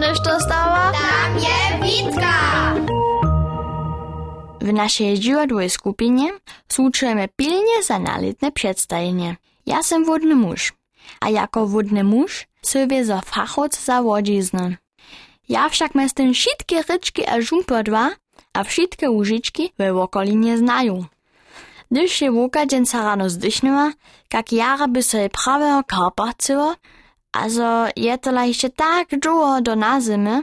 nešto stała? Tam je Witka! W naszej dziwadłej skupinie słuchamy pilnie za nalitne przedstawienie. Ja jestem wodny muž. A jako wodny muž sobie za fachoc za wodzizny. Ja však jestem wszystkie ryczki a żumpodwa, a wszystkie użyczki we okolinie znają. Gdyż się łuka dzienca rano zdyśnyła, jak jara by sobie prawego karpa a zo je to jeszcze tak długo do nazymy,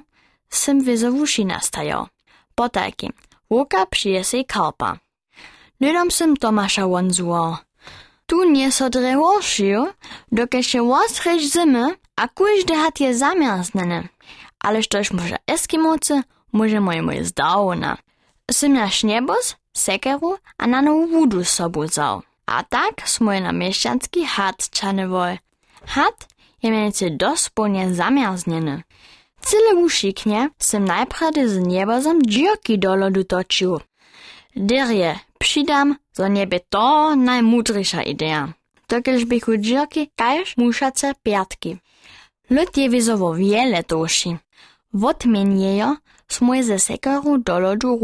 sym wyzo uši nastajał. Potajki, łuka przyjese karpa. Lidom sym Tomasza wonzuło. Tu nie so drewo szył, dokie się łostrzeć zimy, a każdy hat je zamierznene. Ale sztoż może Eskimocy, może moje moje zdałona. Sym nasz niebos, sekeru a na nowu wudu z sobą zał. A tak smo na mieszczanski hat czanywoj. Hat je mienice dosponie zamierznieny. Cyle usziknie sym najpredy z niebozem dziurki do lodu toczył. Derje, przydam, zo to najmudrysza idea. Tokiż bychu dziurki kajż muszace piatki. Lud je wizowo wiele toši. Wotmieniejo smo je ze sekeru do lodu.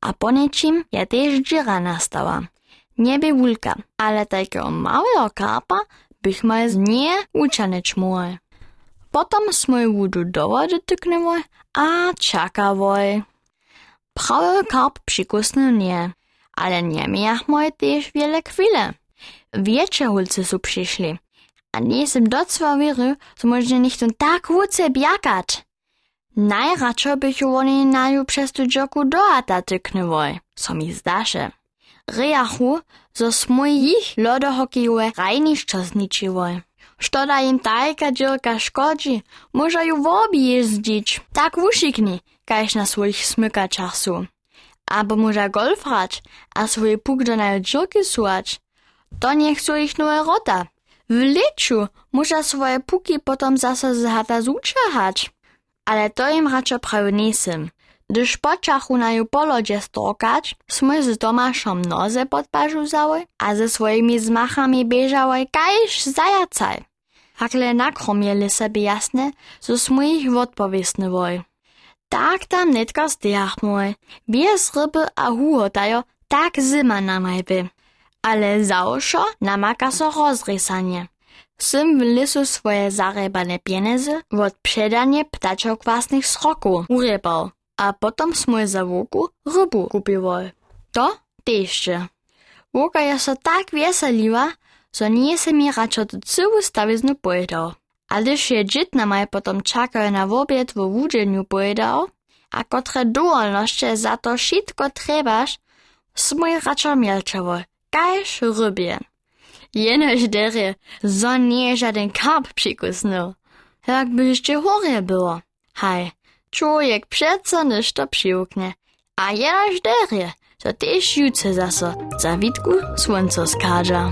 A po niečím je tiež džira nastała. Niebie wulka, ale takiego małego karpa bych mal z nie uczanić mój. Potom smo wudu do wody tyknęły, a czakawoj. Prawy karp przykusny nie, ale nie miach moje też wiele chwile. Wiecie hulcy su przyszli, a nie jestem docwa wiery, so może nicht tak łuce biakać. Najradšo bych oni naju przez tu džoku do ata tyknywoj, co mi zdaše. Rejachu, zo smo ich lodohokejowe rajnišćo zničiwoj. Što da im tajka džirka škodzi, może ju w obi jezdzić. Tak wušikni, kajś na swoich smykaczach su. Abo może golf hrać, a swoje puk do džirki suać. To niech su ich nowe rota. W może swoje puki potom zase z hata. Ale to im raczej prawie nisem. Gdyż počachu na ju polodzie stokać, sme z Tomaszom noze pod pażu zały, a ze swoimi zmachami bieżały kajż zajacaj. Hakle nakromieli sobie jasne, zo sme ich odpowiesnywoj. Tak tam netka zdjach mój, bez ryby a huhotajo, tak zima namajby. Ale zaoszo namaka so rozrysanie. Sym w lesu swoje zarebane pieniądze od przedanie ptaczok własnych sroków urypał, a potom smo za łuku rybu kupiwol. To teście. Łuka je so tak wieseliła, że nie se mi raczej to całą stawiznu pojedał. A gdyż je dziit na maj potom czakał na obiad w wódzieniu pojedał, a kotre dualności za to wszystko trebasz, smo je raczej mielczewol, kajż rybie. Jenož derje, zo nie żaden karp przykusnął. Jakby jeszcze chore było. Haj, człowiek przeco niszto przyłknie. A jenož derje, to też juce zaso za witku słońca skadza.